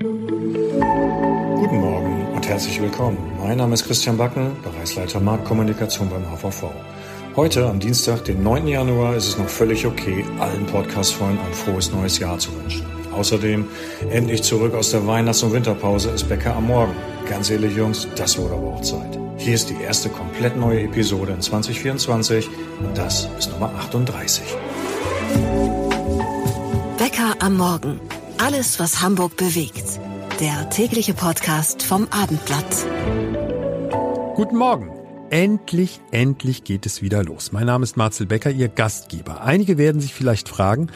Guten Morgen und herzlich willkommen. Mein Name ist Christian Backen, Bereichsleiter Marktkommunikation beim HVV. Heute, am Dienstag, den 9. Januar, ist es noch völlig okay, allen Podcast-Freunden ein frohes neues Jahr zu wünschen. Außerdem, endlich zurück aus der Weihnachts- und Winterpause ist Bäcker am Morgen. Ganz ehrlich, Jungs, das wurde aber auch Zeit. Hier ist die erste komplett neue Episode in 2024 und das ist Nummer 38. Bäcker am Morgen. Alles, was Hamburg bewegt. Der tägliche Podcast vom Abendblatt. Guten Morgen. Endlich, endlich geht es wieder los. Mein Name ist Marcel Becker, Ihr Gastgeber. Einige werden sich vielleicht fragen,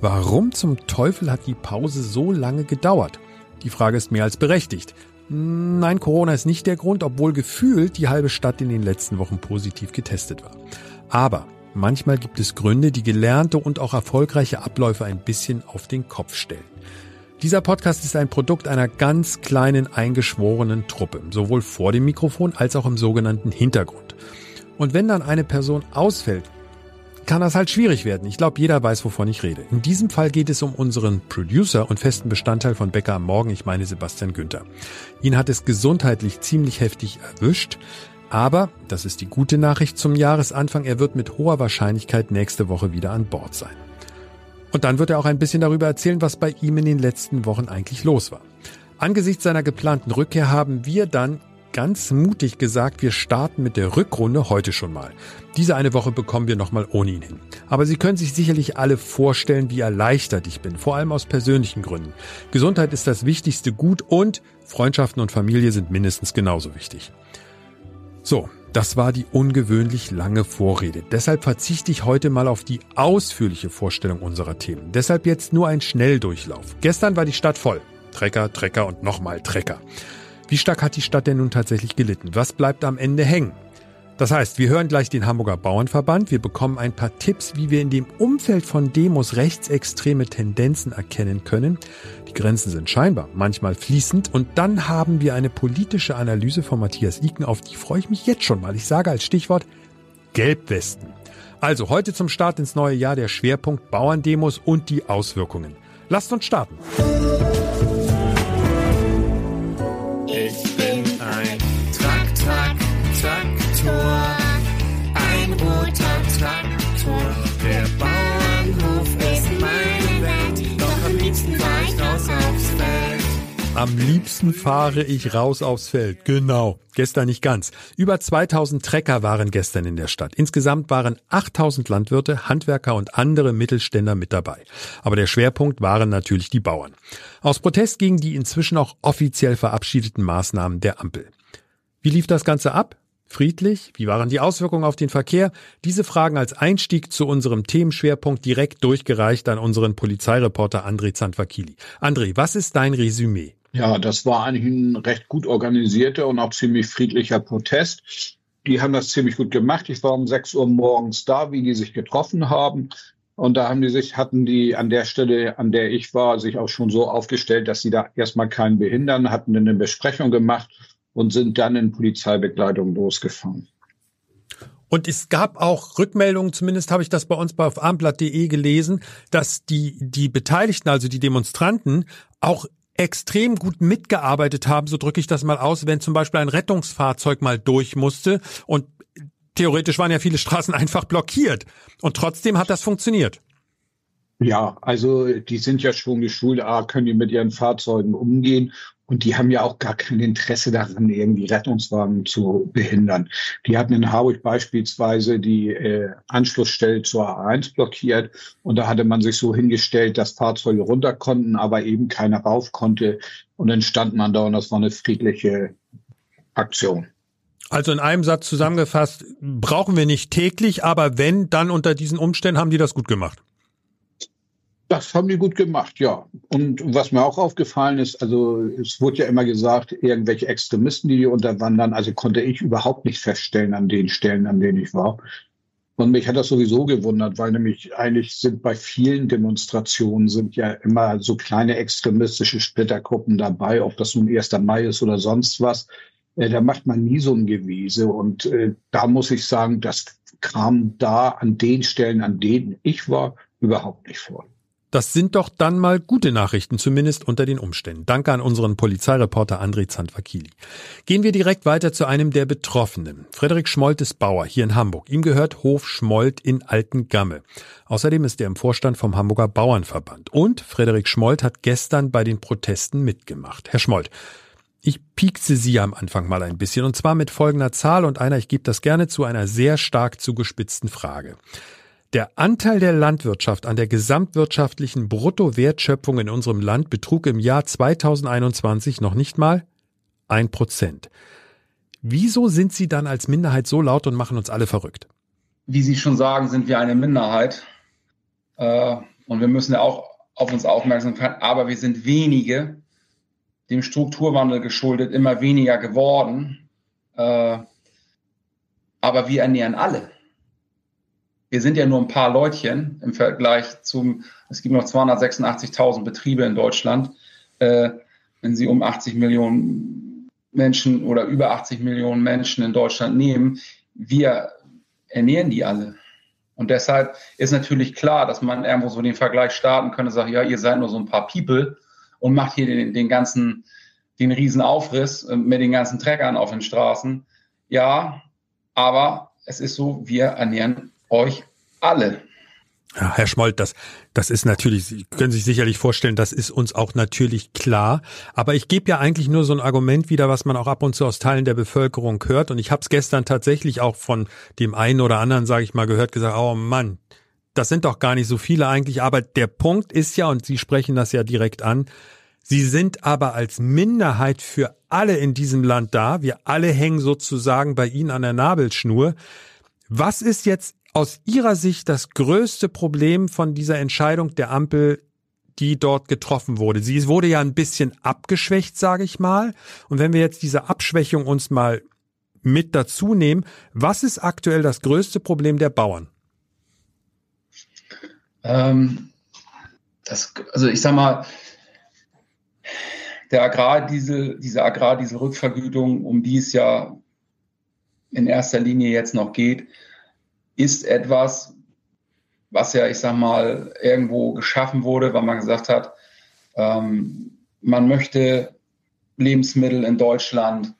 warum zum Teufel hat die Pause so lange gedauert? Die Frage ist mehr als berechtigt. Nein, Corona ist nicht der Grund, obwohl gefühlt die halbe Stadt in den letzten Wochen positiv getestet war. Aber manchmal gibt es Gründe, die gelernte und auch erfolgreiche Abläufe ein bisschen auf den Kopf stellen. Dieser Podcast ist ein Produkt einer ganz kleinen eingeschworenen Truppe, sowohl vor dem Mikrofon als auch im sogenannten Hintergrund. Und wenn dann eine Person ausfällt, kann das halt schwierig werden. Ich glaube, jeder weiß, wovon ich rede. In diesem Fall geht es um unseren Producer und festen Bestandteil von Bäcker am Morgen, ich meine Sebastian Günther. Ihn hat es gesundheitlich ziemlich heftig erwischt. Aber, das ist die gute Nachricht zum Jahresanfang, er wird mit hoher Wahrscheinlichkeit nächste Woche wieder an Bord sein. Und dann wird er auch ein bisschen darüber erzählen, was bei ihm in den letzten Wochen eigentlich los war. Angesichts seiner geplanten Rückkehr haben wir dann ganz mutig gesagt, wir starten mit der Rückrunde heute schon mal. Diese eine Woche bekommen wir nochmal ohne ihn hin. Aber Sie können sich sicherlich alle vorstellen, wie erleichtert ich bin, vor allem aus persönlichen Gründen. Gesundheit ist das wichtigste Gut und Freundschaften und Familie sind mindestens genauso wichtig. So, das war die ungewöhnlich lange Vorrede. Deshalb verzichte ich heute mal auf die ausführliche Vorstellung unserer Themen. Deshalb jetzt nur ein Schnelldurchlauf. Gestern war die Stadt voll. Trecker, Trecker und nochmal Trecker. Wie stark hat die Stadt denn nun tatsächlich gelitten? Was bleibt am Ende hängen? Das heißt, wir hören gleich den Hamburger Bauernverband, wir bekommen ein paar Tipps, wie wir in dem Umfeld von Demos rechtsextreme Tendenzen erkennen können. Die Grenzen sind scheinbar manchmal fließend und dann haben wir eine politische Analyse von Matthias Iken, auf die freue ich mich jetzt schon mal. Ich sage als Stichwort Gelbwesten. Also heute zum Start ins neue Jahr der Schwerpunkt Bauerndemos und die Auswirkungen. Lasst uns starten. Am liebsten fahre ich raus aufs Feld. Genau. Gestern nicht ganz. Über 2000 Trecker waren gestern in der Stadt. Insgesamt waren 8000 Landwirte, Handwerker und andere Mittelständler mit dabei. Aber der Schwerpunkt waren natürlich die Bauern. Aus Protest gegen die inzwischen auch offiziell verabschiedeten Maßnahmen der Ampel. Wie lief das Ganze ab? Friedlich? Wie waren die Auswirkungen auf den Verkehr? Diese Fragen als Einstieg zu unserem Themenschwerpunkt direkt durchgereicht an unseren Polizeireporter André Zandvakili. André, was ist dein Resümee? Ja, das war eigentlich ein recht gut organisierter und auch ziemlich friedlicher Protest. Die haben das ziemlich gut gemacht. Ich war um 6 Uhr morgens da, wie die sich getroffen haben. Und da haben die sich, hatten die an der Stelle, an der ich war, sich auch schon so aufgestellt, dass sie da erstmal keinen behindern, hatten eine Besprechung gemacht und sind dann in Polizeibegleitung losgefahren. Und es gab auch Rückmeldungen, zumindest habe ich das bei uns bei auf abendblatt.de gelesen, dass die, die Beteiligten, also die Demonstranten, auch extrem gut mitgearbeitet haben, so drücke ich das mal aus, wenn zum Beispiel ein Rettungsfahrzeug mal durch musste und theoretisch waren ja viele Straßen einfach blockiert. Und trotzdem hat das funktioniert. Ja, also die sind ja schon geschult, A, können die mit ihren Fahrzeugen umgehen und die haben ja auch gar kein Interesse daran, irgendwie Rettungswagen zu behindern. Die hatten in Harburg beispielsweise die äh, Anschlussstelle zur A1 blockiert und da hatte man sich so hingestellt, dass Fahrzeuge runter konnten, aber eben keiner rauf konnte. Und dann stand man da und das war eine friedliche Aktion. Also in einem Satz zusammengefasst, brauchen wir nicht täglich, aber wenn, dann unter diesen Umständen haben die das gut gemacht. Das haben die gut gemacht, ja. Und was mir auch aufgefallen ist, also es wurde ja immer gesagt, irgendwelche Extremisten, die hier unterwandern, also konnte ich überhaupt nicht feststellen an den Stellen, an denen ich war. Und mich hat das sowieso gewundert, weil nämlich eigentlich sind bei vielen Demonstrationen sind ja immer so kleine extremistische Splittergruppen dabei, ob das nun 1. Mai ist oder sonst was. Äh, da macht man nie so ein Gewese. Und äh, da muss ich sagen, das kam da an den Stellen, an denen ich war, überhaupt nicht vor. Das sind doch dann mal gute Nachrichten, zumindest unter den Umständen. Danke an unseren Polizeireporter André Zandvakili. Gehen wir direkt weiter zu einem der Betroffenen. Frederik Schmolt ist Bauer hier in Hamburg. Ihm gehört Hof Schmolt in Altengamme. Außerdem ist er im Vorstand vom Hamburger Bauernverband. Und Frederik Schmolt hat gestern bei den Protesten mitgemacht. Herr Schmolt, ich piekse Sie am Anfang mal ein bisschen und zwar mit folgender Zahl und einer, ich gebe das gerne zu, einer sehr stark zugespitzten Frage. Der Anteil der Landwirtschaft an der gesamtwirtschaftlichen Bruttowertschöpfung in unserem Land betrug im Jahr 2021 noch nicht mal ein Prozent. Wieso sind Sie dann als Minderheit so laut und machen uns alle verrückt? Wie Sie schon sagen, sind wir eine Minderheit. Äh, und wir müssen ja auch auf uns aufmerksam sein. Aber wir sind wenige, dem Strukturwandel geschuldet, immer weniger geworden. Äh, aber wir ernähren alle wir sind ja nur ein paar Leutchen im Vergleich zum, es gibt noch 286.000 Betriebe in Deutschland. Äh, wenn Sie um 80 Millionen Menschen oder über 80 Millionen Menschen in Deutschland nehmen, wir ernähren die alle. Und deshalb ist natürlich klar, dass man irgendwo so den Vergleich starten könnte, sagt, ja, ihr seid nur so ein paar People und macht hier den, den ganzen, den riesen Aufriss mit den ganzen Treckern auf den Straßen. Ja, aber es ist so, wir ernähren euch alle. Ja, Herr Schmold, das, das ist natürlich, Sie können sich sicherlich vorstellen, das ist uns auch natürlich klar. Aber ich gebe ja eigentlich nur so ein Argument wieder, was man auch ab und zu aus Teilen der Bevölkerung hört. Und ich habe es gestern tatsächlich auch von dem einen oder anderen, sage ich mal, gehört, gesagt, oh Mann, das sind doch gar nicht so viele eigentlich. Aber der Punkt ist ja, und Sie sprechen das ja direkt an, Sie sind aber als Minderheit für alle in diesem Land da. Wir alle hängen sozusagen bei Ihnen an der Nabelschnur. Was ist jetzt aus Ihrer Sicht das größte Problem von dieser Entscheidung der Ampel, die dort getroffen wurde? Sie wurde ja ein bisschen abgeschwächt, sage ich mal. Und wenn wir jetzt diese Abschwächung uns mal mit dazu nehmen, was ist aktuell das größte Problem der Bauern? Ähm, das, also ich sag mal, der Agrardiesel, diese Agrardieselrückvergütung, um die es ja in erster Linie jetzt noch geht, ist etwas, was ja, ich sag mal, irgendwo geschaffen wurde, weil man gesagt hat, ähm, man möchte Lebensmittel in Deutschland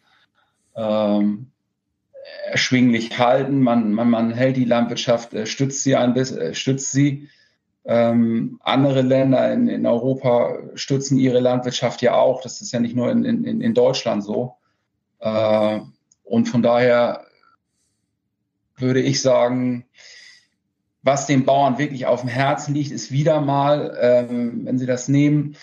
ähm, erschwinglich halten. Man, man, man hält die Landwirtschaft, äh, stützt sie ein bisschen, äh, stützt sie. Ähm, andere Länder in, in Europa stützen ihre Landwirtschaft ja auch. Das ist ja nicht nur in, in, in Deutschland so. Äh, und von daher würde ich sagen, was den Bauern wirklich auf dem Herzen liegt, ist wieder mal, ähm, wenn Sie das nehmen,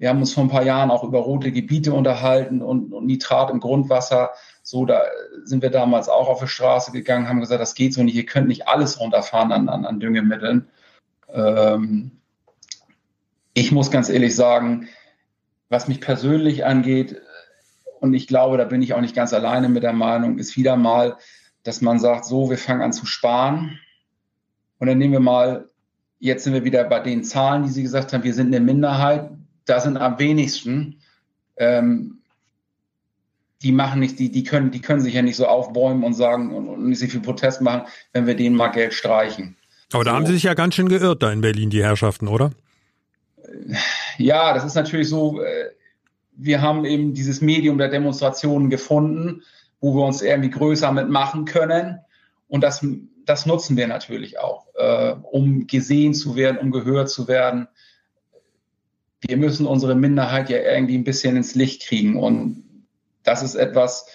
wir haben uns vor ein paar Jahren auch über rote Gebiete unterhalten und, und, Nitrat im Grundwasser. So, da sind wir damals auch auf die Straße gegangen, haben gesagt, das geht so nicht, ihr könnt nicht alles runterfahren an, an, an Düngemitteln. Ähm, ich muss ganz ehrlich sagen, was mich persönlich angeht, und ich glaube, da bin ich auch nicht ganz alleine mit der Meinung, ist wieder mal, dass man sagt, so, wir fangen an zu sparen. Und dann nehmen wir mal, jetzt sind wir wieder bei den Zahlen, die Sie gesagt haben, wir sind eine Minderheit, da sind am wenigsten. Ähm, die machen nicht, die, die können, die können sich ja nicht so aufbäumen und sagen und, und nicht so viel Protest machen, wenn wir denen mal Geld streichen. Aber da so. haben Sie sich ja ganz schön geirrt da in Berlin, die Herrschaften, oder? Ja, das ist natürlich so. Äh, wir haben eben dieses Medium der Demonstrationen gefunden wo wir uns irgendwie größer mitmachen können. Und das, das nutzen wir natürlich auch, äh, um gesehen zu werden, um gehört zu werden. Wir müssen unsere Minderheit ja irgendwie ein bisschen ins Licht kriegen. Und das ist etwas,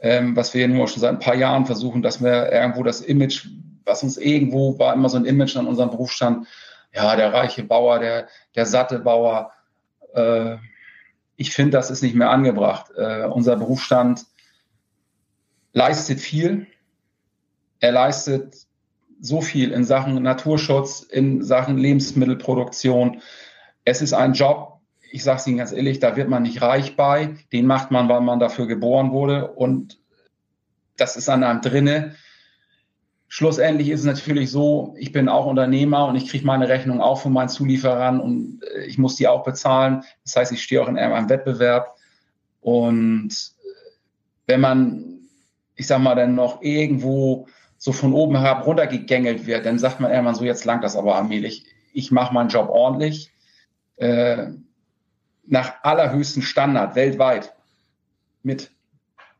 ähm, was wir nur schon seit ein paar Jahren versuchen, dass wir irgendwo das Image, was uns irgendwo war, immer so ein Image an unserem Berufsstand, ja, der reiche Bauer, der, der satte Bauer. Äh, ich finde, das ist nicht mehr angebracht. Äh, unser Berufsstand leistet viel. Er leistet so viel in Sachen Naturschutz, in Sachen Lebensmittelproduktion. Es ist ein Job, ich sage es Ihnen ganz ehrlich, da wird man nicht reich bei. Den macht man, weil man dafür geboren wurde und das ist an einem drinne. Schlussendlich ist es natürlich so, ich bin auch Unternehmer und ich kriege meine Rechnung auch von meinen Zulieferern und äh, ich muss die auch bezahlen. Das heißt, ich stehe auch in einem Wettbewerb. Und wenn man ich sag mal, dann noch irgendwo so von oben herab runtergegängelt wird, dann sagt man irgendwann so, jetzt langt das aber allmählich. ich mache meinen Job ordentlich, äh, nach allerhöchsten Standard weltweit mit.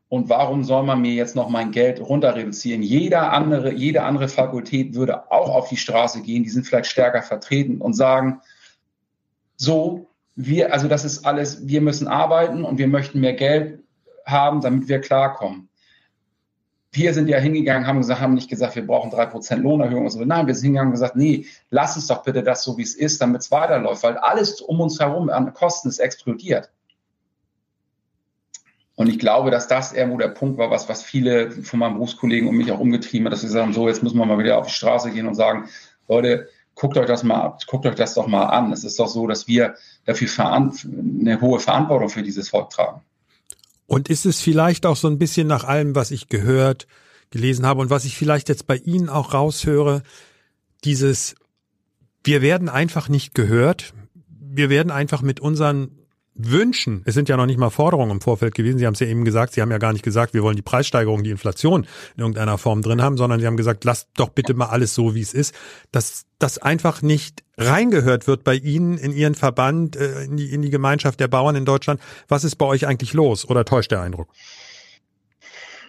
Und warum soll man mir jetzt noch mein Geld runter reduzieren? Jeder andere, jede andere Fakultät würde auch auf die Straße gehen, die sind vielleicht stärker vertreten und sagen, so, wir, also das ist alles, wir müssen arbeiten und wir möchten mehr Geld haben, damit wir klarkommen. Wir sind ja hingegangen, haben gesagt, haben nicht gesagt, wir brauchen drei Prozent Lohnerhöhung und so. Nein, wir sind hingegangen und gesagt, nee, lass uns doch bitte das so, wie es ist, damit es weiterläuft, weil alles um uns herum an Kosten ist explodiert. Und ich glaube, dass das irgendwo der Punkt war, was, was viele von meinen Berufskollegen und mich auch umgetrieben hat, dass sie sagen, so, jetzt müssen wir mal wieder auf die Straße gehen und sagen, Leute, guckt euch das mal ab, guckt euch das doch mal an. Es ist doch so, dass wir dafür eine hohe Verantwortung für dieses Volk tragen. Und ist es vielleicht auch so ein bisschen nach allem, was ich gehört, gelesen habe und was ich vielleicht jetzt bei Ihnen auch raushöre, dieses, wir werden einfach nicht gehört. Wir werden einfach mit unseren wünschen, es sind ja noch nicht mal Forderungen im Vorfeld gewesen, Sie haben es ja eben gesagt, Sie haben ja gar nicht gesagt, wir wollen die Preissteigerung, die Inflation in irgendeiner Form drin haben, sondern Sie haben gesagt, lasst doch bitte mal alles so, wie es ist, dass das einfach nicht reingehört wird bei Ihnen in Ihren Verband, äh, in die, in die Gemeinschaft der Bauern in Deutschland. Was ist bei euch eigentlich los oder täuscht der Eindruck?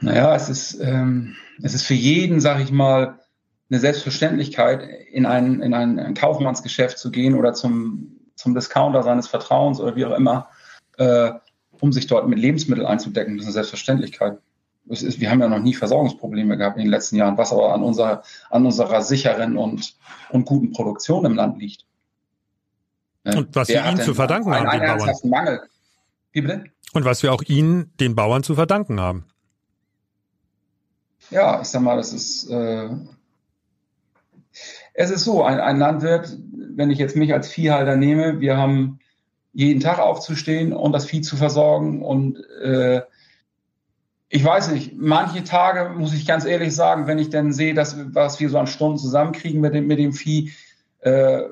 Naja, es ist, ähm, es ist für jeden, sag ich mal, eine Selbstverständlichkeit, in ein, in ein, ein Kaufmannsgeschäft zu gehen oder zum zum Discounter seines Vertrauens oder wie auch immer, äh, um sich dort mit Lebensmitteln einzudecken. Das ist eine Selbstverständlichkeit. Ist, wir haben ja noch nie Versorgungsprobleme gehabt in den letzten Jahren, was aber an unserer, an unserer sicheren und, und guten Produktion im Land liegt. Ne? Und was wir ihnen zu verdanken haben, den Bauern. Mangel. Wie bitte? Und was wir auch ihnen, den Bauern, zu verdanken haben. Ja, ich sag mal, das ist, äh, es ist so, ein, ein Landwirt wenn ich jetzt mich als Viehhalter nehme, wir haben jeden Tag aufzustehen und das Vieh zu versorgen. Und äh, ich weiß nicht, manche Tage, muss ich ganz ehrlich sagen, wenn ich dann sehe, dass, was wir so an Stunden zusammenkriegen mit dem, mit dem Vieh, äh,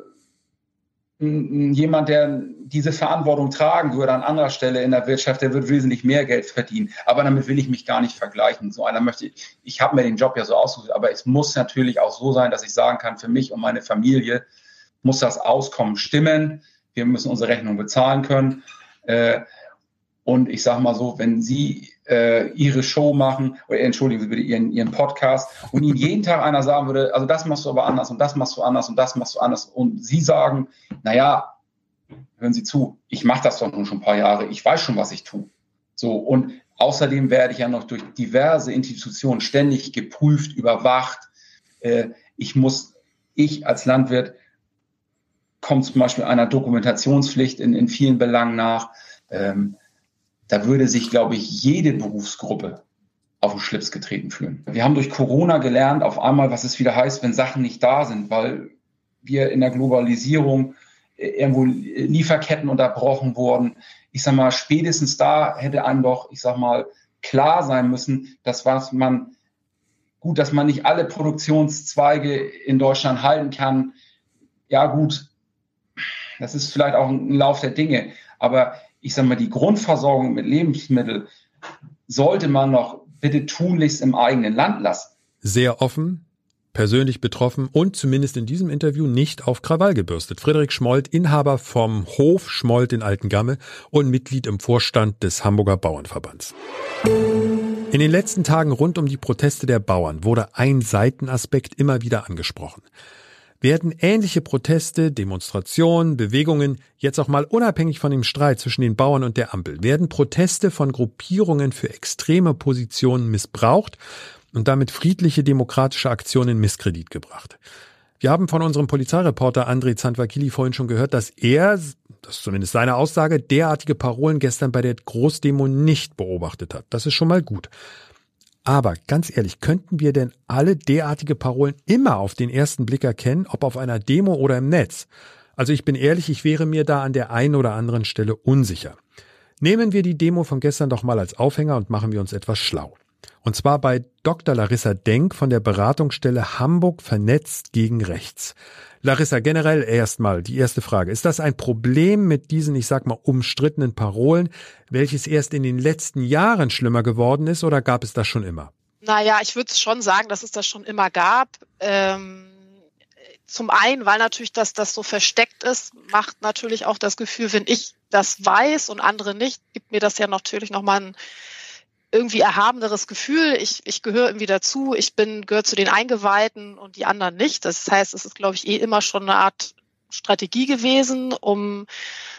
jemand, der diese Verantwortung tragen würde an anderer Stelle in der Wirtschaft, der wird wesentlich mehr Geld verdienen. Aber damit will ich mich gar nicht vergleichen. So einer möchte, ich habe mir den Job ja so ausgesucht, aber es muss natürlich auch so sein, dass ich sagen kann, für mich und meine Familie, muss das Auskommen stimmen. Wir müssen unsere Rechnung bezahlen können. Äh, und ich sage mal so, wenn Sie äh, Ihre Show machen, oder entschuldigen Sie bitte Ihren, Ihren Podcast, und Ihnen jeden Tag einer sagen würde, also das machst du aber anders und das machst du anders und das machst du anders, und Sie sagen, naja, hören Sie zu, ich mache das doch nun schon ein paar Jahre, ich weiß schon, was ich tue. So, und außerdem werde ich ja noch durch diverse Institutionen ständig geprüft, überwacht. Äh, ich muss, ich als Landwirt kommt zum Beispiel einer Dokumentationspflicht in, in vielen Belangen nach. Ähm, da würde sich, glaube ich, jede Berufsgruppe auf den Schlips getreten fühlen. Wir haben durch Corona gelernt, auf einmal, was es wieder heißt, wenn Sachen nicht da sind, weil wir in der Globalisierung äh, irgendwo Lieferketten unterbrochen wurden. Ich sag mal, spätestens da hätte einem doch, ich sag mal, klar sein müssen, dass was man, gut, dass man nicht alle Produktionszweige in Deutschland halten kann. Ja, gut, das ist vielleicht auch ein Lauf der Dinge. Aber ich sage mal, die Grundversorgung mit Lebensmitteln sollte man noch bitte tunlichst im eigenen Land lassen. Sehr offen, persönlich betroffen und zumindest in diesem Interview nicht auf Krawall gebürstet. Friedrich Schmold, Inhaber vom Hof Schmold in Altengamme und Mitglied im Vorstand des Hamburger Bauernverbands. In den letzten Tagen rund um die Proteste der Bauern wurde ein Seitenaspekt immer wieder angesprochen werden ähnliche Proteste, Demonstrationen, Bewegungen, jetzt auch mal unabhängig von dem Streit zwischen den Bauern und der Ampel, werden Proteste von Gruppierungen für extreme Positionen missbraucht und damit friedliche demokratische Aktionen in Misskredit gebracht. Wir haben von unserem Polizeireporter André Zantwakili vorhin schon gehört, dass er, das ist zumindest seine Aussage, derartige Parolen gestern bei der Großdemo nicht beobachtet hat. Das ist schon mal gut. Aber ganz ehrlich, könnten wir denn alle derartige Parolen immer auf den ersten Blick erkennen, ob auf einer Demo oder im Netz? Also ich bin ehrlich, ich wäre mir da an der einen oder anderen Stelle unsicher. Nehmen wir die Demo von gestern doch mal als Aufhänger und machen wir uns etwas schlau. Und zwar bei Dr. Larissa Denk von der Beratungsstelle Hamburg vernetzt gegen rechts. Larissa, generell erstmal die erste Frage. Ist das ein Problem mit diesen, ich sag mal, umstrittenen Parolen, welches erst in den letzten Jahren schlimmer geworden ist oder gab es das schon immer? Naja, ich würde schon sagen, dass es das schon immer gab. Ähm zum einen, weil natürlich das, das so versteckt ist, macht natürlich auch das Gefühl, wenn ich das weiß und andere nicht, gibt mir das ja natürlich nochmal ein irgendwie erhabeneres Gefühl. Ich, ich gehöre irgendwie dazu. Ich bin, gehöre zu den Eingeweihten und die anderen nicht. Das heißt, es ist, glaube ich, eh immer schon eine Art Strategie gewesen, um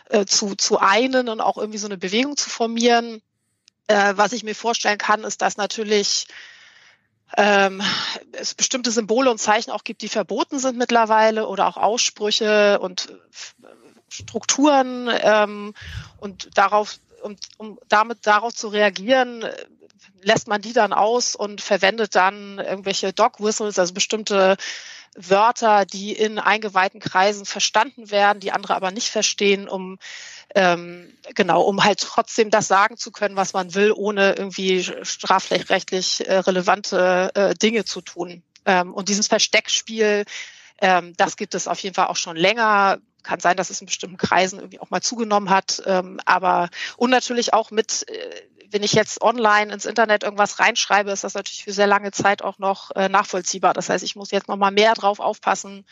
äh, zu, zu einen und auch irgendwie so eine Bewegung zu formieren. Äh, was ich mir vorstellen kann, ist, dass natürlich ähm, es bestimmte Symbole und Zeichen auch gibt, die verboten sind mittlerweile oder auch Aussprüche und äh, Strukturen ähm, und darauf um, um damit darauf zu reagieren, lässt man die dann aus und verwendet dann irgendwelche Dog Whistles, also bestimmte Wörter, die in eingeweihten Kreisen verstanden werden, die andere aber nicht verstehen, um ähm, genau, um halt trotzdem das sagen zu können, was man will, ohne irgendwie strafrechtlich äh, relevante äh, Dinge zu tun. Ähm, und dieses Versteckspiel, ähm, das gibt es auf jeden Fall auch schon länger kann sein, dass es in bestimmten Kreisen irgendwie auch mal zugenommen hat. Ähm, aber und natürlich auch mit, äh, wenn ich jetzt online ins Internet irgendwas reinschreibe, ist das natürlich für sehr lange Zeit auch noch äh, nachvollziehbar. Das heißt, ich muss jetzt noch mal mehr drauf aufpassen,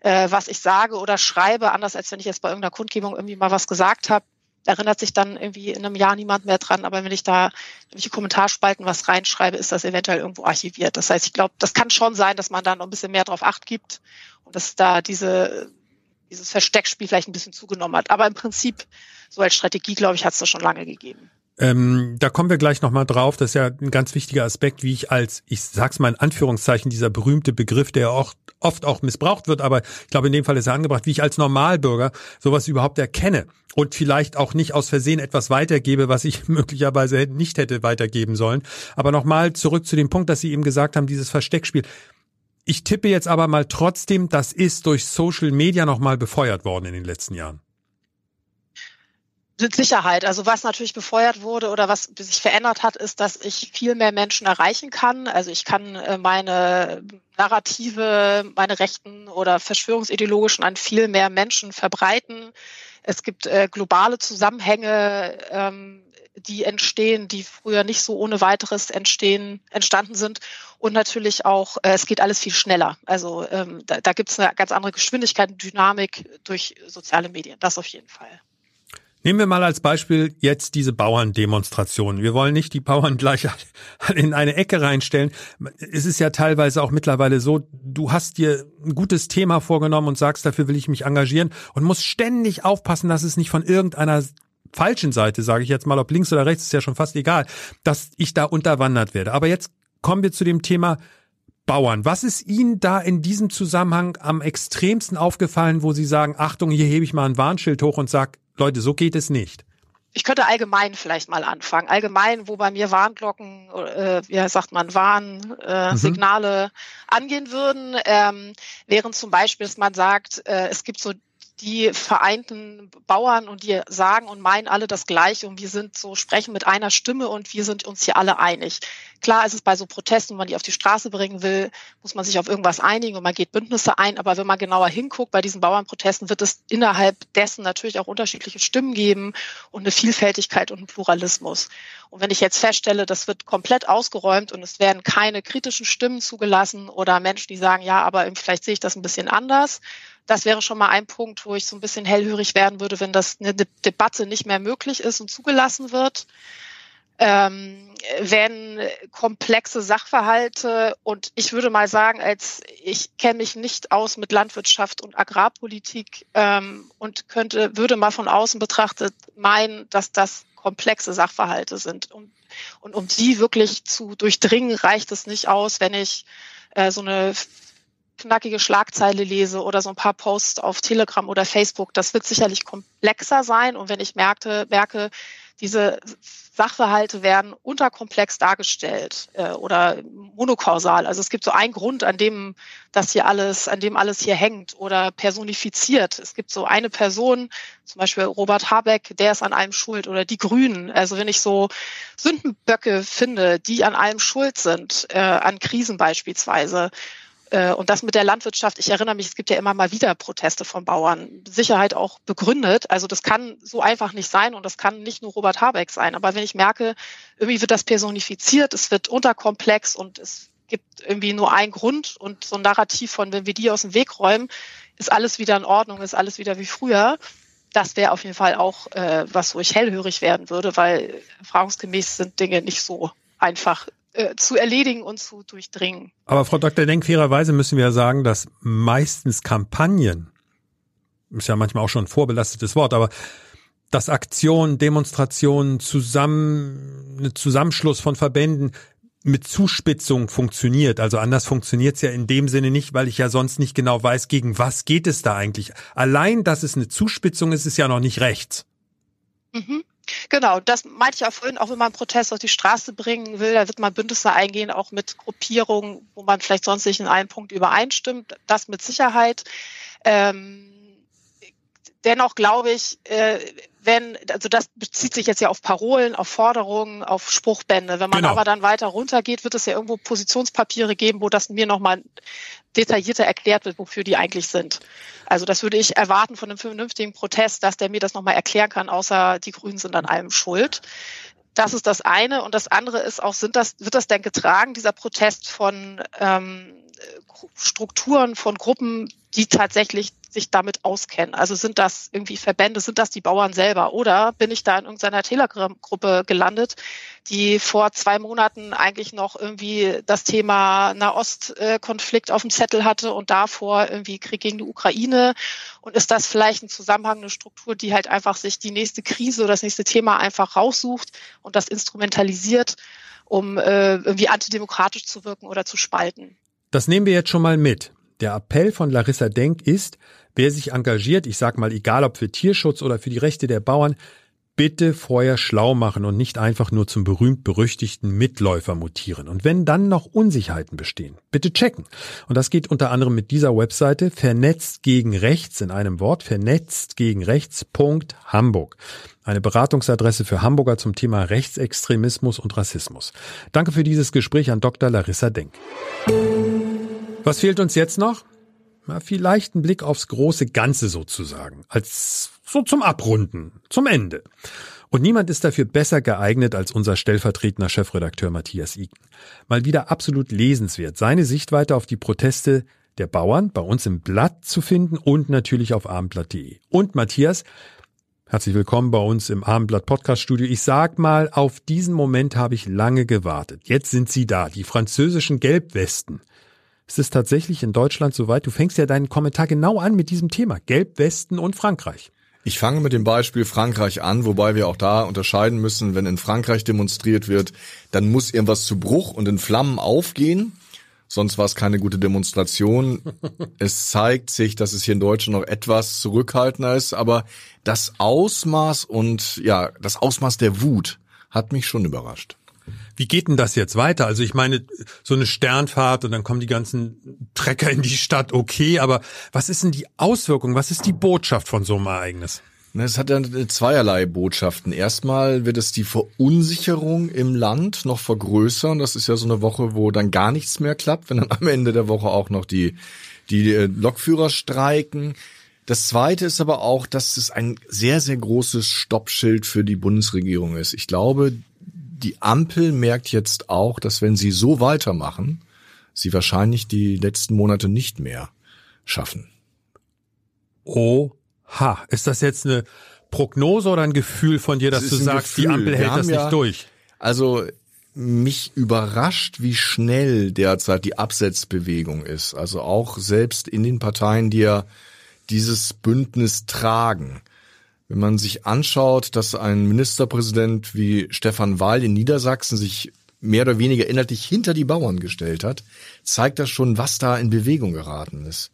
äh, was ich sage oder schreibe, anders als wenn ich jetzt bei irgendeiner Kundgebung irgendwie mal was gesagt habe. Erinnert sich dann irgendwie in einem Jahr niemand mehr dran, aber wenn ich da irgendwelche Kommentarspalten was reinschreibe, ist das eventuell irgendwo archiviert. Das heißt, ich glaube, das kann schon sein, dass man da noch ein bisschen mehr drauf acht gibt und dass da diese dieses Versteckspiel vielleicht ein bisschen zugenommen hat. Aber im Prinzip, so als Strategie, glaube ich, hat es das schon lange gegeben. Ähm, da kommen wir gleich nochmal drauf. Das ist ja ein ganz wichtiger Aspekt, wie ich als, ich sag's mal in Anführungszeichen, dieser berühmte Begriff, der auch oft auch missbraucht wird, aber ich glaube, in dem Fall ist er angebracht, wie ich als Normalbürger sowas überhaupt erkenne und vielleicht auch nicht aus Versehen etwas weitergebe, was ich möglicherweise nicht hätte weitergeben sollen. Aber nochmal zurück zu dem Punkt, dass Sie eben gesagt haben, dieses Versteckspiel. Ich tippe jetzt aber mal trotzdem, das ist durch Social Media nochmal befeuert worden in den letzten Jahren. Mit Sicherheit. Also was natürlich befeuert wurde oder was sich verändert hat, ist, dass ich viel mehr Menschen erreichen kann. Also ich kann äh, meine Narrative, meine rechten oder verschwörungsideologischen an viel mehr Menschen verbreiten. Es gibt äh, globale Zusammenhänge, ähm, die entstehen, die früher nicht so ohne weiteres entstehen, entstanden sind. Und natürlich auch, äh, es geht alles viel schneller. Also ähm, da, da gibt es eine ganz andere Geschwindigkeit Dynamik durch soziale Medien. Das auf jeden Fall. Nehmen wir mal als Beispiel jetzt diese Bauerndemonstrationen. Wir wollen nicht die Bauern gleich in eine Ecke reinstellen. Es ist ja teilweise auch mittlerweile so, du hast dir ein gutes Thema vorgenommen und sagst, dafür will ich mich engagieren und musst ständig aufpassen, dass es nicht von irgendeiner falschen Seite, sage ich jetzt mal, ob links oder rechts, ist ja schon fast egal, dass ich da unterwandert werde. Aber jetzt kommen wir zu dem Thema Bauern. Was ist Ihnen da in diesem Zusammenhang am extremsten aufgefallen, wo Sie sagen, Achtung, hier hebe ich mal ein Warnschild hoch und sag, Leute, so geht es nicht? Ich könnte allgemein vielleicht mal anfangen. Allgemein, wo bei mir Warnglocken, äh, wie sagt man, Warnsignale äh, mhm. angehen würden, ähm, wären zum Beispiel, dass man sagt, äh, es gibt so die vereinten Bauern und die sagen und meinen alle das Gleiche und wir sind so, sprechen mit einer Stimme und wir sind uns hier alle einig. Klar ist es bei so Protesten, wenn man die auf die Straße bringen will, muss man sich auf irgendwas einigen und man geht Bündnisse ein. Aber wenn man genauer hinguckt bei diesen Bauernprotesten, wird es innerhalb dessen natürlich auch unterschiedliche Stimmen geben und eine Vielfältigkeit und einen Pluralismus. Und wenn ich jetzt feststelle, das wird komplett ausgeräumt und es werden keine kritischen Stimmen zugelassen oder Menschen, die sagen, ja, aber vielleicht sehe ich das ein bisschen anders, das wäre schon mal ein Punkt, wo ich so ein bisschen hellhörig werden würde, wenn das eine Debatte nicht mehr möglich ist und zugelassen wird. Ähm, wenn komplexe Sachverhalte und ich würde mal sagen, als ich kenne mich nicht aus mit Landwirtschaft und Agrarpolitik ähm, und könnte würde mal von außen betrachtet meinen, dass das komplexe Sachverhalte sind. Und und um die wirklich zu durchdringen reicht es nicht aus, wenn ich äh, so eine knackige Schlagzeile lese oder so ein paar Posts auf Telegram oder Facebook. Das wird sicherlich komplexer sein und wenn ich merke, merke diese Sachverhalte werden unterkomplex dargestellt äh, oder monokausal. Also es gibt so einen Grund, an dem das hier alles, an dem alles hier hängt oder personifiziert. Es gibt so eine Person, zum Beispiel Robert Habeck, der ist an allem schuld oder die Grünen. Also wenn ich so Sündenböcke finde, die an allem schuld sind, äh, an Krisen beispielsweise, äh, und das mit der Landwirtschaft, ich erinnere mich, es gibt ja immer mal wieder Proteste von Bauern, Sicherheit auch begründet. Also das kann so einfach nicht sein und das kann nicht nur Robert Habeck sein. Aber wenn ich merke, irgendwie wird das personifiziert, es wird unterkomplex und es gibt irgendwie nur einen Grund und so ein Narrativ von, wenn wir die aus dem Weg räumen, ist alles wieder in Ordnung, ist alles wieder wie früher. Das wäre auf jeden Fall auch äh, was, wo ich hellhörig werden würde, weil erfahrungsgemäß sind Dinge nicht so einfach äh, zu erledigen und zu durchdringen. Aber Frau Dr. Denk, fairerweise müssen wir ja sagen, dass meistens Kampagnen, ist ja manchmal auch schon ein vorbelastetes Wort, aber dass Aktionen, Demonstrationen, zusammen, eine Zusammenschluss von Verbänden mit Zuspitzung funktioniert. Also anders funktioniert es ja in dem Sinne nicht, weil ich ja sonst nicht genau weiß, gegen was geht es da eigentlich. Allein, dass es eine Zuspitzung ist, ist ja noch nicht rechts. Mhm. Genau, das meinte ich ja vorhin, auch wenn man Protest auf die Straße bringen will, da wird man Bündnisse eingehen, auch mit Gruppierungen, wo man vielleicht sonst nicht in einem Punkt übereinstimmt. Das mit Sicherheit. Ähm, dennoch glaube ich, äh, wenn, also das bezieht sich jetzt ja auf Parolen, auf Forderungen, auf Spruchbände. Wenn man genau. aber dann weiter runtergeht, wird es ja irgendwo Positionspapiere geben, wo das mir nochmal detaillierter erklärt wird, wofür die eigentlich sind. Also das würde ich erwarten von einem vernünftigen Protest, dass der mir das nochmal erklären kann, außer die Grünen sind an allem schuld. Das ist das eine. Und das andere ist auch, sind das, wird das denn getragen, dieser Protest von ähm, Strukturen, von Gruppen, die tatsächlich sich damit auskennen. Also sind das irgendwie Verbände, sind das die Bauern selber oder bin ich da in irgendeiner Telegram-Gruppe gelandet, die vor zwei Monaten eigentlich noch irgendwie das Thema Nahostkonflikt auf dem Zettel hatte und davor irgendwie Krieg gegen die Ukraine und ist das vielleicht ein Zusammenhang, eine Struktur, die halt einfach sich die nächste Krise oder das nächste Thema einfach raussucht und das instrumentalisiert, um äh, irgendwie antidemokratisch zu wirken oder zu spalten. Das nehmen wir jetzt schon mal mit. Der Appell von Larissa Denk ist, wer sich engagiert, ich sag mal, egal ob für Tierschutz oder für die Rechte der Bauern, bitte vorher schlau machen und nicht einfach nur zum berühmt-berüchtigten Mitläufer mutieren. Und wenn dann noch Unsicherheiten bestehen, bitte checken. Und das geht unter anderem mit dieser Webseite vernetzt gegen rechts in einem Wort, vernetzt gegen rechts.hamburg. Eine Beratungsadresse für Hamburger zum Thema Rechtsextremismus und Rassismus. Danke für dieses Gespräch an Dr. Larissa Denk. Was fehlt uns jetzt noch? Na, vielleicht ein Blick aufs große Ganze sozusagen, als so zum Abrunden, zum Ende. Und niemand ist dafür besser geeignet als unser stellvertretender Chefredakteur Matthias Iken. Mal wieder absolut lesenswert, seine Sichtweite auf die Proteste der Bauern bei uns im Blatt zu finden und natürlich auf abendblatt.de. Und Matthias, herzlich willkommen bei uns im Abendblatt Podcast Studio. Ich sag mal, auf diesen Moment habe ich lange gewartet. Jetzt sind sie da, die französischen Gelbwesten. Ist es tatsächlich in Deutschland soweit? Du fängst ja deinen Kommentar genau an mit diesem Thema. Gelbwesten und Frankreich. Ich fange mit dem Beispiel Frankreich an, wobei wir auch da unterscheiden müssen, wenn in Frankreich demonstriert wird, dann muss irgendwas zu Bruch und in Flammen aufgehen. Sonst war es keine gute Demonstration. es zeigt sich, dass es hier in Deutschland noch etwas zurückhaltender ist, aber das Ausmaß und ja, das Ausmaß der Wut hat mich schon überrascht. Wie geht denn das jetzt weiter? Also ich meine, so eine Sternfahrt und dann kommen die ganzen Trecker in die Stadt, okay, aber was ist denn die Auswirkung, was ist die Botschaft von so einem Ereignis? Es hat ja zweierlei Botschaften. Erstmal wird es die Verunsicherung im Land noch vergrößern. Das ist ja so eine Woche, wo dann gar nichts mehr klappt, wenn dann am Ende der Woche auch noch die, die äh, Lokführer streiken. Das zweite ist aber auch, dass es ein sehr, sehr großes Stoppschild für die Bundesregierung ist. Ich glaube, die Ampel merkt jetzt auch, dass wenn sie so weitermachen, sie wahrscheinlich die letzten Monate nicht mehr schaffen. Oha, ist das jetzt eine Prognose oder ein Gefühl von dir, dass du sagst, Gefühl. die Ampel hält das ja, nicht durch? Also mich überrascht, wie schnell derzeit die Absetzbewegung ist. Also auch selbst in den Parteien, die ja dieses Bündnis tragen. Wenn man sich anschaut, dass ein Ministerpräsident wie Stefan Wahl in Niedersachsen sich mehr oder weniger inhaltlich hinter die Bauern gestellt hat, zeigt das schon, was da in Bewegung geraten ist.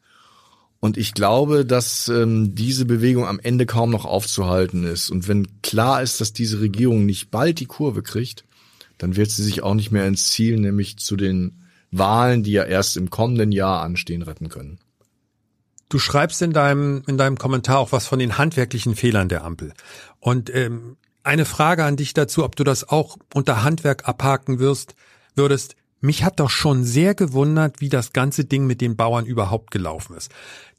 Und ich glaube, dass ähm, diese Bewegung am Ende kaum noch aufzuhalten ist. Und wenn klar ist, dass diese Regierung nicht bald die Kurve kriegt, dann wird sie sich auch nicht mehr ins Ziel, nämlich zu den Wahlen, die ja erst im kommenden Jahr anstehen, retten können. Du schreibst in deinem, in deinem Kommentar auch was von den handwerklichen Fehlern der Ampel. Und ähm, eine Frage an dich dazu, ob du das auch unter Handwerk abhaken wirst, würdest. mich hat doch schon sehr gewundert, wie das ganze Ding mit den Bauern überhaupt gelaufen ist.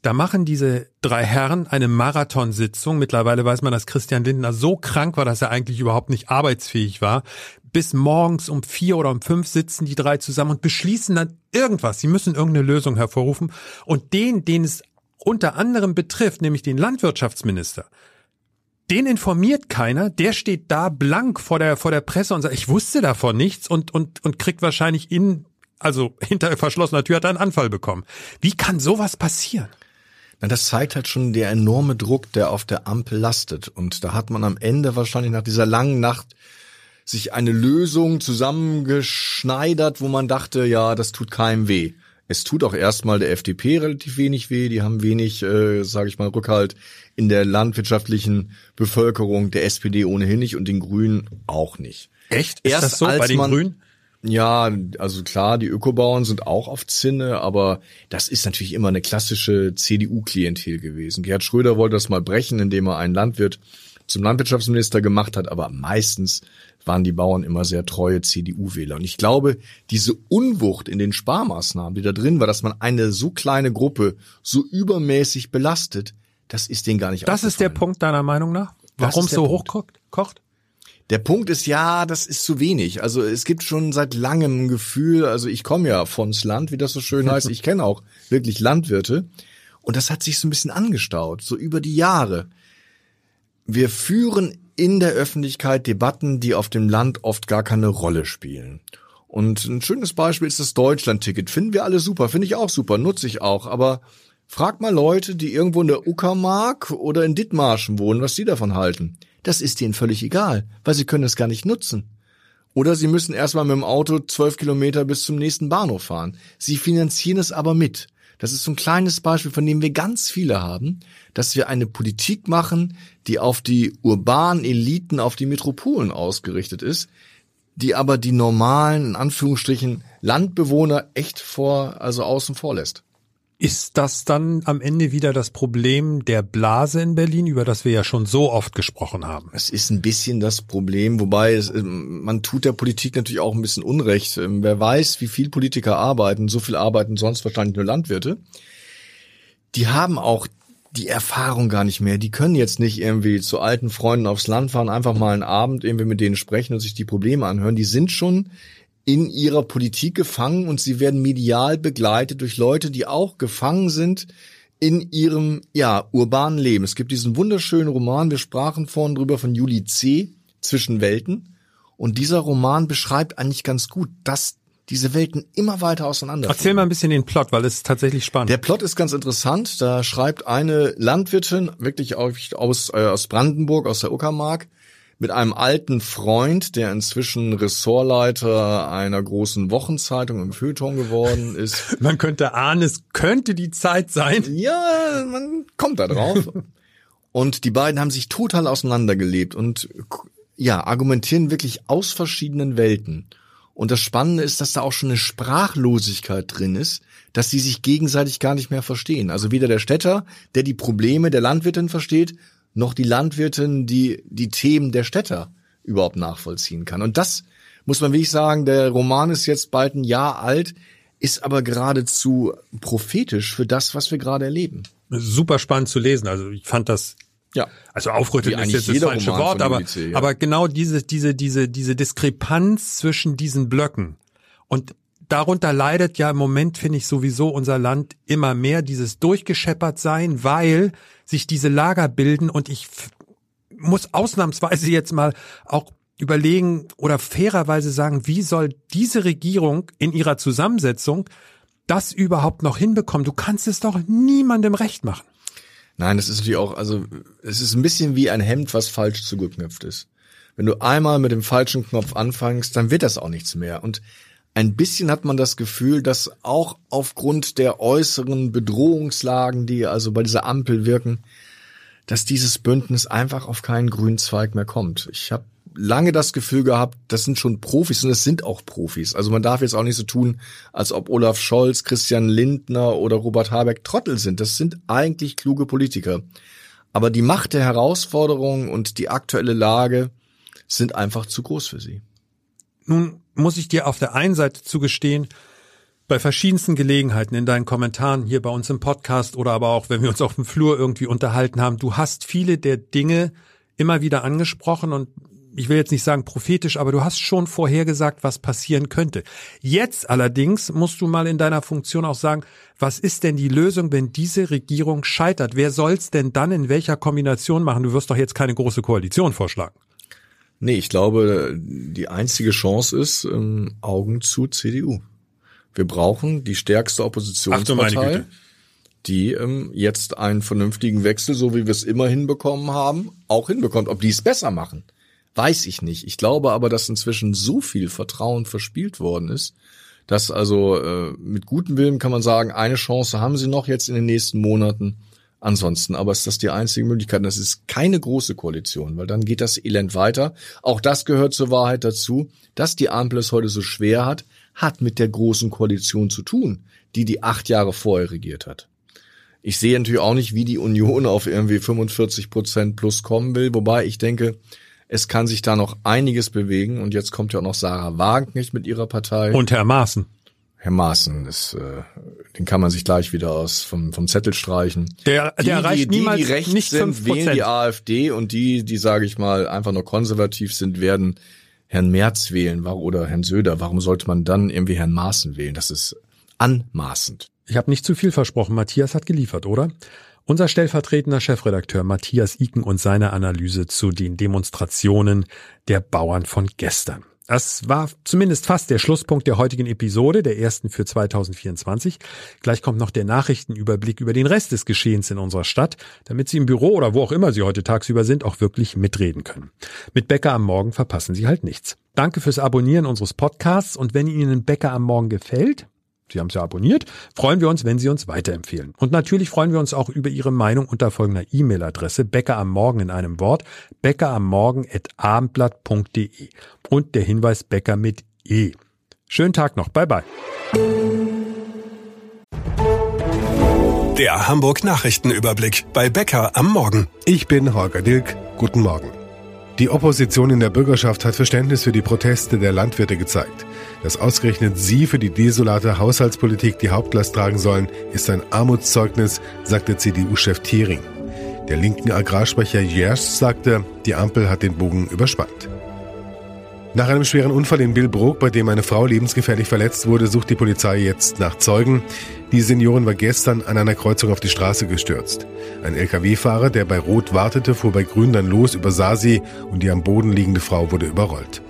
Da machen diese drei Herren eine Marathonsitzung. Mittlerweile weiß man, dass Christian Lindner so krank war, dass er eigentlich überhaupt nicht arbeitsfähig war. Bis morgens um vier oder um fünf sitzen die drei zusammen und beschließen dann irgendwas. Sie müssen irgendeine Lösung hervorrufen. Und den, den es unter anderem betrifft, nämlich den Landwirtschaftsminister, den informiert keiner, der steht da blank vor der, vor der Presse und sagt, ich wusste davon nichts und, und, und kriegt wahrscheinlich in, also hinter verschlossener Tür hat er einen Anfall bekommen. Wie kann sowas passieren? Na, das zeigt halt schon der enorme Druck, der auf der Ampel lastet. Und da hat man am Ende wahrscheinlich nach dieser langen Nacht sich eine Lösung zusammengeschneidert, wo man dachte, ja, das tut keinem weh. Es tut auch erstmal der FDP relativ wenig weh. Die haben wenig, äh, sage ich mal, Rückhalt in der landwirtschaftlichen Bevölkerung. Der SPD ohnehin nicht und den Grünen auch nicht. Echt? Ist Erst das so als bei den man, Grünen? Ja, also klar, die Ökobauern sind auch auf Zinne, aber das ist natürlich immer eine klassische CDU-Klientel gewesen. Gerhard Schröder wollte das mal brechen, indem er einen Landwirt zum Landwirtschaftsminister gemacht hat, aber meistens waren die Bauern immer sehr treue CDU-Wähler. Und ich glaube, diese Unwucht in den Sparmaßnahmen, die da drin war, dass man eine so kleine Gruppe so übermäßig belastet, das ist denen gar nicht Das ist der Punkt deiner Meinung nach? Warum es so hochkocht? Kocht? Der Punkt ist ja, das ist zu wenig. Also es gibt schon seit langem ein Gefühl, also ich komme ja von's Land, wie das so schön heißt. Ich kenne auch wirklich Landwirte. Und das hat sich so ein bisschen angestaut, so über die Jahre. Wir führen in der Öffentlichkeit Debatten, die auf dem Land oft gar keine Rolle spielen. Und ein schönes Beispiel ist das Deutschland-Ticket. Finden wir alle super, finde ich auch super, nutze ich auch. Aber frag mal Leute, die irgendwo in der Uckermark oder in Dithmarschen wohnen, was sie davon halten. Das ist denen völlig egal, weil sie können es gar nicht nutzen. Oder sie müssen erstmal mit dem Auto zwölf Kilometer bis zum nächsten Bahnhof fahren. Sie finanzieren es aber mit. Das ist so ein kleines Beispiel, von dem wir ganz viele haben, dass wir eine Politik machen, die auf die urbanen Eliten, auf die Metropolen ausgerichtet ist, die aber die normalen, in Anführungsstrichen, Landbewohner echt vor, also außen vor lässt. Ist das dann am Ende wieder das Problem der Blase in Berlin, über das wir ja schon so oft gesprochen haben? Es ist ein bisschen das Problem, wobei es, ähm, man tut der Politik natürlich auch ein bisschen Unrecht. Ähm, wer weiß, wie viel Politiker arbeiten, so viel arbeiten sonst wahrscheinlich nur Landwirte. Die haben auch die Erfahrung gar nicht mehr. Die können jetzt nicht irgendwie zu alten Freunden aufs Land fahren, einfach mal einen Abend irgendwie mit denen sprechen und sich die Probleme anhören. Die sind schon in ihrer Politik gefangen und sie werden medial begleitet durch Leute, die auch gefangen sind in ihrem ja urbanen Leben. Es gibt diesen wunderschönen Roman, wir sprachen vorhin drüber von Juli C. Zwischen Welten und dieser Roman beschreibt eigentlich ganz gut, dass diese Welten immer weiter auseinander. Erzähl mal ein bisschen den Plot, weil es ist tatsächlich spannend. Der Plot ist ganz interessant. Da schreibt eine Landwirtin, wirklich aus, äh, aus Brandenburg, aus der Uckermark, mit einem alten Freund, der inzwischen Ressortleiter einer großen Wochenzeitung im Feuilleton geworden ist. Man könnte ahnen, es könnte die Zeit sein. Ja, man kommt da drauf. und die beiden haben sich total auseinandergelebt und ja, argumentieren wirklich aus verschiedenen Welten. Und das Spannende ist, dass da auch schon eine Sprachlosigkeit drin ist, dass sie sich gegenseitig gar nicht mehr verstehen. Also weder der Städter, der die Probleme der Landwirtin versteht, noch die Landwirtin, die die Themen der Städter überhaupt nachvollziehen kann. Und das muss man wirklich sagen, der Roman ist jetzt bald ein Jahr alt, ist aber geradezu prophetisch für das, was wir gerade erleben. Super spannend zu lesen. Also ich fand das ja. Also aufrütteln ist jetzt das falsche Roman Wort, aber, ja. aber genau diese, diese, diese, diese Diskrepanz zwischen diesen Blöcken. Und darunter leidet ja im Moment, finde ich, sowieso unser Land immer mehr, dieses durchgescheppert sein, weil sich diese Lager bilden und ich muss ausnahmsweise jetzt mal auch überlegen oder fairerweise sagen, wie soll diese Regierung in ihrer Zusammensetzung das überhaupt noch hinbekommen? Du kannst es doch niemandem recht machen. Nein, das ist natürlich auch, also es ist ein bisschen wie ein Hemd, was falsch zugeknöpft ist. Wenn du einmal mit dem falschen Knopf anfängst, dann wird das auch nichts mehr. Und ein bisschen hat man das Gefühl, dass auch aufgrund der äußeren Bedrohungslagen, die also bei dieser Ampel wirken, dass dieses Bündnis einfach auf keinen grünen Zweig mehr kommt. Ich habe lange das Gefühl gehabt, das sind schon Profis und es sind auch Profis. Also man darf jetzt auch nicht so tun, als ob Olaf Scholz, Christian Lindner oder Robert Habeck Trottel sind. Das sind eigentlich kluge Politiker. Aber die Macht der Herausforderung und die aktuelle Lage sind einfach zu groß für sie. Nun muss ich dir auf der einen Seite zugestehen, bei verschiedensten Gelegenheiten in deinen Kommentaren hier bei uns im Podcast oder aber auch, wenn wir uns auf dem Flur irgendwie unterhalten haben, du hast viele der Dinge immer wieder angesprochen und ich will jetzt nicht sagen prophetisch, aber du hast schon vorhergesagt, was passieren könnte. Jetzt allerdings musst du mal in deiner Funktion auch sagen, was ist denn die Lösung, wenn diese Regierung scheitert? Wer soll's denn dann in welcher Kombination machen? Du wirst doch jetzt keine große Koalition vorschlagen. Nee, ich glaube, die einzige Chance ist ähm, Augen zu CDU. Wir brauchen die stärkste Oppositionspartei, die ähm, jetzt einen vernünftigen Wechsel, so wie wir es immer hinbekommen haben, auch hinbekommt. Ob die es besser machen, weiß ich nicht. Ich glaube aber, dass inzwischen so viel Vertrauen verspielt worden ist, dass also äh, mit gutem Willen kann man sagen, eine Chance haben sie noch jetzt in den nächsten Monaten ansonsten. Aber ist das die einzige Möglichkeit? Das ist keine große Koalition, weil dann geht das Elend weiter. Auch das gehört zur Wahrheit dazu, dass die Ampel es heute so schwer hat, hat mit der großen Koalition zu tun, die die acht Jahre vorher regiert hat. Ich sehe natürlich auch nicht, wie die Union auf irgendwie 45 Prozent plus kommen will, wobei ich denke, es kann sich da noch einiges bewegen und jetzt kommt ja auch noch Sarah Wagenknecht mit ihrer Partei. Und Herr Maaßen. Herr Maaßen, ist, äh, den kann man sich gleich wieder aus vom, vom Zettel streichen. Der, der die, erreicht die, niemals die, die rechts nicht sind, 5%. wählen die AfD und die, die sage ich mal einfach nur konservativ sind, werden Herrn Merz wählen oder Herrn Söder. Warum sollte man dann irgendwie Herrn Maaßen wählen? Das ist anmaßend. Ich habe nicht zu viel versprochen. Matthias hat geliefert, oder? Unser stellvertretender Chefredakteur Matthias Iken und seine Analyse zu den Demonstrationen der Bauern von gestern. Das war zumindest fast der Schlusspunkt der heutigen Episode, der ersten für 2024. Gleich kommt noch der Nachrichtenüberblick über den Rest des Geschehens in unserer Stadt, damit Sie im Büro oder wo auch immer Sie heute tagsüber sind, auch wirklich mitreden können. Mit Bäcker am Morgen verpassen Sie halt nichts. Danke fürs Abonnieren unseres Podcasts und wenn Ihnen Bäcker am Morgen gefällt, Sie haben es ja abonniert. Freuen wir uns, wenn Sie uns weiterempfehlen. Und natürlich freuen wir uns auch über Ihre Meinung unter folgender E-Mail-Adresse Bäcker am Morgen in einem Wort bäckeramorgen@abendblatt.de und der Hinweis Bäcker mit E. Schönen Tag noch. Bye bye. Der Hamburg Nachrichtenüberblick bei Bäcker am Morgen. Ich bin Holger Dilk. Guten Morgen. Die Opposition in der Bürgerschaft hat Verständnis für die Proteste der Landwirte gezeigt. Dass ausgerechnet sie für die desolate Haushaltspolitik die Hauptlast tragen sollen, ist ein Armutszeugnis, sagte CDU-Chef Thiering. Der linken Agrarsprecher Jers sagte, die Ampel hat den Bogen überspannt. Nach einem schweren Unfall in Billbrook, bei dem eine Frau lebensgefährlich verletzt wurde, sucht die Polizei jetzt nach Zeugen. Die Seniorin war gestern an einer Kreuzung auf die Straße gestürzt. Ein Lkw-Fahrer, der bei Rot wartete, fuhr bei Grün dann los, übersah sie und die am Boden liegende Frau wurde überrollt.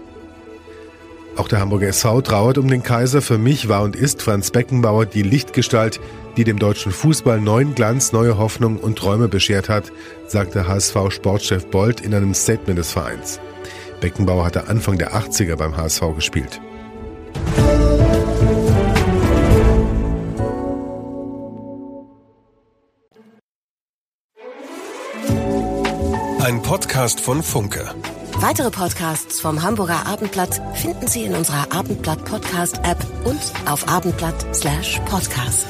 Auch der Hamburger SV trauert um den Kaiser. Für mich war und ist Franz Beckenbauer die Lichtgestalt, die dem deutschen Fußball neuen Glanz, neue Hoffnung und Träume beschert hat, sagte HSV-Sportchef Bold in einem Statement des Vereins. Beckenbauer hatte Anfang der 80er beim HSV gespielt. Ein Podcast von Funke. Weitere Podcasts vom Hamburger Abendblatt finden Sie in unserer Abendblatt Podcast App und auf abendblatt/podcast.